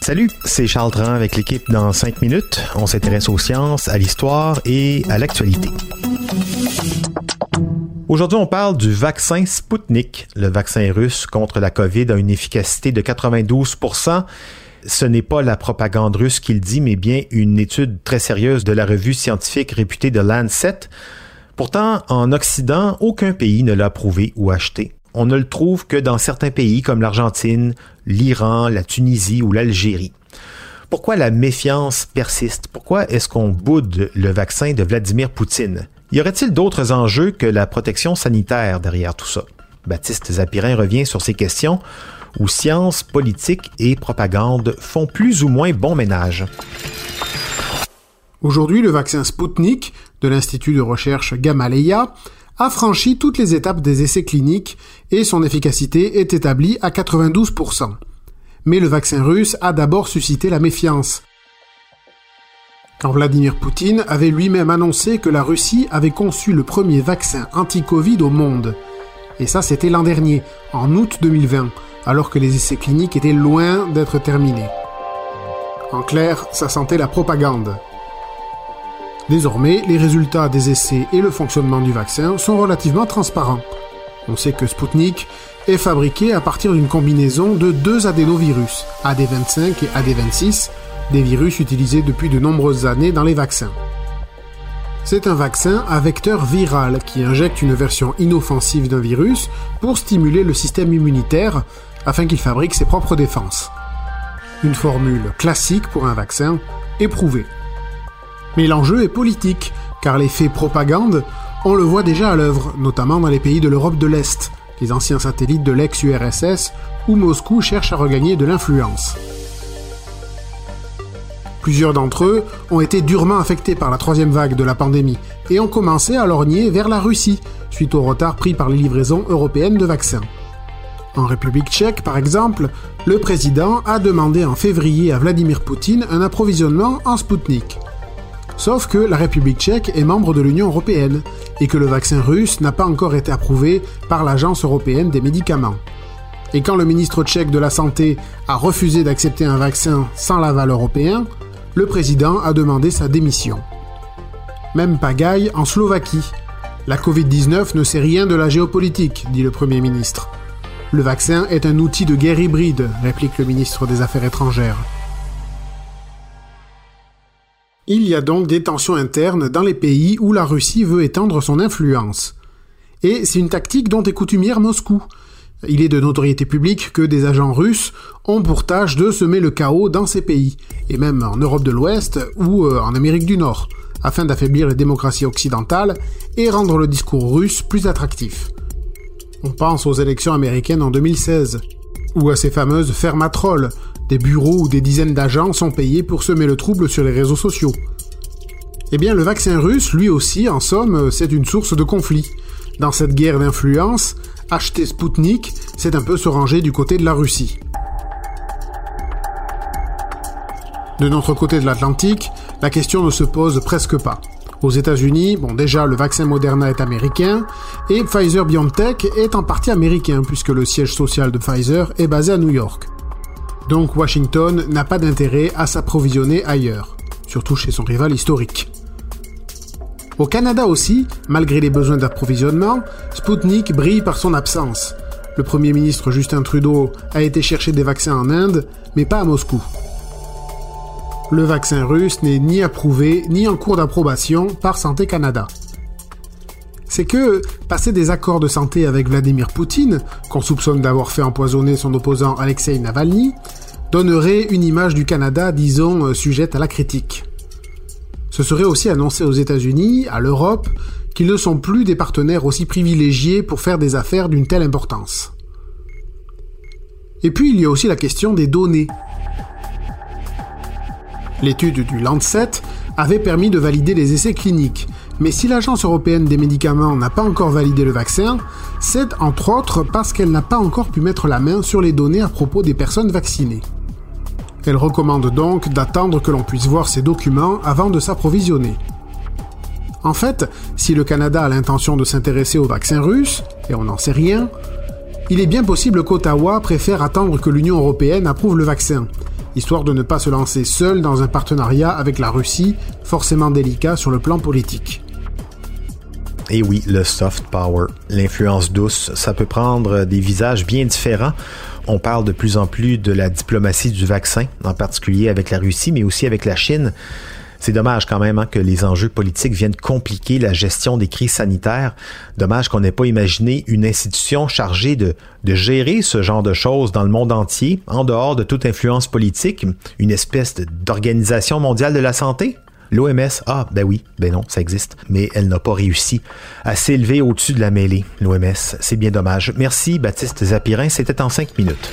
Salut, c'est Charles Tran avec l'équipe dans 5 minutes. On s'intéresse aux sciences, à l'histoire et à l'actualité. Aujourd'hui, on parle du vaccin Sputnik. Le vaccin russe contre la COVID a une efficacité de 92% ce n'est pas la propagande russe qui le dit, mais bien une étude très sérieuse de la revue scientifique réputée de Lancet. Pourtant, en Occident, aucun pays ne l'a approuvé ou acheté. On ne le trouve que dans certains pays comme l'Argentine, l'Iran, la Tunisie ou l'Algérie. Pourquoi la méfiance persiste? Pourquoi est-ce qu'on boude le vaccin de Vladimir Poutine? Y aurait-il d'autres enjeux que la protection sanitaire derrière tout ça? Baptiste Zapirin revient sur ces questions où science, politique et propagande font plus ou moins bon ménage. Aujourd'hui, le vaccin Sputnik de l'Institut de recherche Gamaleya a franchi toutes les étapes des essais cliniques et son efficacité est établie à 92%. Mais le vaccin russe a d'abord suscité la méfiance. Quand Vladimir Poutine avait lui-même annoncé que la Russie avait conçu le premier vaccin anti-Covid au monde. Et ça, c'était l'an dernier, en août 2020, alors que les essais cliniques étaient loin d'être terminés. En clair, ça sentait la propagande. Désormais, les résultats des essais et le fonctionnement du vaccin sont relativement transparents. On sait que Sputnik est fabriqué à partir d'une combinaison de deux adénovirus, AD25 et AD26, des virus utilisés depuis de nombreuses années dans les vaccins. C'est un vaccin à vecteur viral qui injecte une version inoffensive d'un virus pour stimuler le système immunitaire afin qu'il fabrique ses propres défenses. Une formule classique pour un vaccin, éprouvée. Mais l'enjeu est politique, car l'effet propagande, on le voit déjà à l'œuvre, notamment dans les pays de l'Europe de l'Est, les anciens satellites de l'ex-URSS, où Moscou cherche à regagner de l'influence. Plusieurs d'entre eux ont été durement affectés par la troisième vague de la pandémie et ont commencé à lorgner vers la Russie, suite au retard pris par les livraisons européennes de vaccins. En République tchèque, par exemple, le président a demandé en février à Vladimir Poutine un approvisionnement en Sputnik. Sauf que la République tchèque est membre de l'Union européenne et que le vaccin russe n'a pas encore été approuvé par l'Agence européenne des médicaments. Et quand le ministre tchèque de la Santé a refusé d'accepter un vaccin sans l'aval européen, le président a demandé sa démission. Même pagaille en Slovaquie. La Covid-19 ne sait rien de la géopolitique, dit le Premier ministre. Le vaccin est un outil de guerre hybride, réplique le ministre des Affaires étrangères. Il y a donc des tensions internes dans les pays où la Russie veut étendre son influence. Et c'est une tactique dont est coutumière Moscou, il est de notoriété publique que des agents russes ont pour tâche de semer le chaos dans ces pays, et même en Europe de l'Ouest ou euh, en Amérique du Nord, afin d'affaiblir les démocraties occidentales et rendre le discours russe plus attractif. On pense aux élections américaines en 2016, ou à ces fameuses fermatrolles, des bureaux où des dizaines d'agents sont payés pour semer le trouble sur les réseaux sociaux. Eh bien, le vaccin russe, lui aussi, en somme, c'est une source de conflit. Dans cette guerre d'influence, acheter Spoutnik, c'est un peu se ranger du côté de la Russie. De notre côté de l'Atlantique, la question ne se pose presque pas. Aux États-Unis, bon déjà le vaccin Moderna est américain et Pfizer BioNTech est en partie américain puisque le siège social de Pfizer est basé à New York. Donc Washington n'a pas d'intérêt à s'approvisionner ailleurs, surtout chez son rival historique. Au Canada aussi, malgré les besoins d'approvisionnement, Sputnik brille par son absence. Le Premier ministre Justin Trudeau a été chercher des vaccins en Inde, mais pas à Moscou. Le vaccin russe n'est ni approuvé ni en cours d'approbation par Santé Canada. C'est que, passer des accords de santé avec Vladimir Poutine, qu'on soupçonne d'avoir fait empoisonner son opposant Alexei Navalny, donnerait une image du Canada, disons, sujette à la critique. Ce serait aussi annoncé aux États-Unis, à l'Europe, qu'ils ne sont plus des partenaires aussi privilégiés pour faire des affaires d'une telle importance. Et puis il y a aussi la question des données. L'étude du Lancet avait permis de valider les essais cliniques, mais si l'Agence européenne des médicaments n'a pas encore validé le vaccin, c'est entre autres parce qu'elle n'a pas encore pu mettre la main sur les données à propos des personnes vaccinées. Elle recommande donc d'attendre que l'on puisse voir ces documents avant de s'approvisionner. En fait, si le Canada a l'intention de s'intéresser au vaccin russe, et on n'en sait rien, il est bien possible qu'Ottawa préfère attendre que l'Union européenne approuve le vaccin, histoire de ne pas se lancer seul dans un partenariat avec la Russie, forcément délicat sur le plan politique. Et oui, le soft power, l'influence douce, ça peut prendre des visages bien différents. On parle de plus en plus de la diplomatie du vaccin, en particulier avec la Russie, mais aussi avec la Chine. C'est dommage quand même hein, que les enjeux politiques viennent compliquer la gestion des crises sanitaires. Dommage qu'on n'ait pas imaginé une institution chargée de gérer ce genre de choses dans le monde entier, en dehors de toute influence politique, une espèce d'organisation mondiale de la santé. L'OMS, ah ben oui, ben non, ça existe, mais elle n'a pas réussi à s'élever au-dessus de la mêlée, l'OMS. C'est bien dommage. Merci Baptiste Zapirin, c'était en cinq minutes.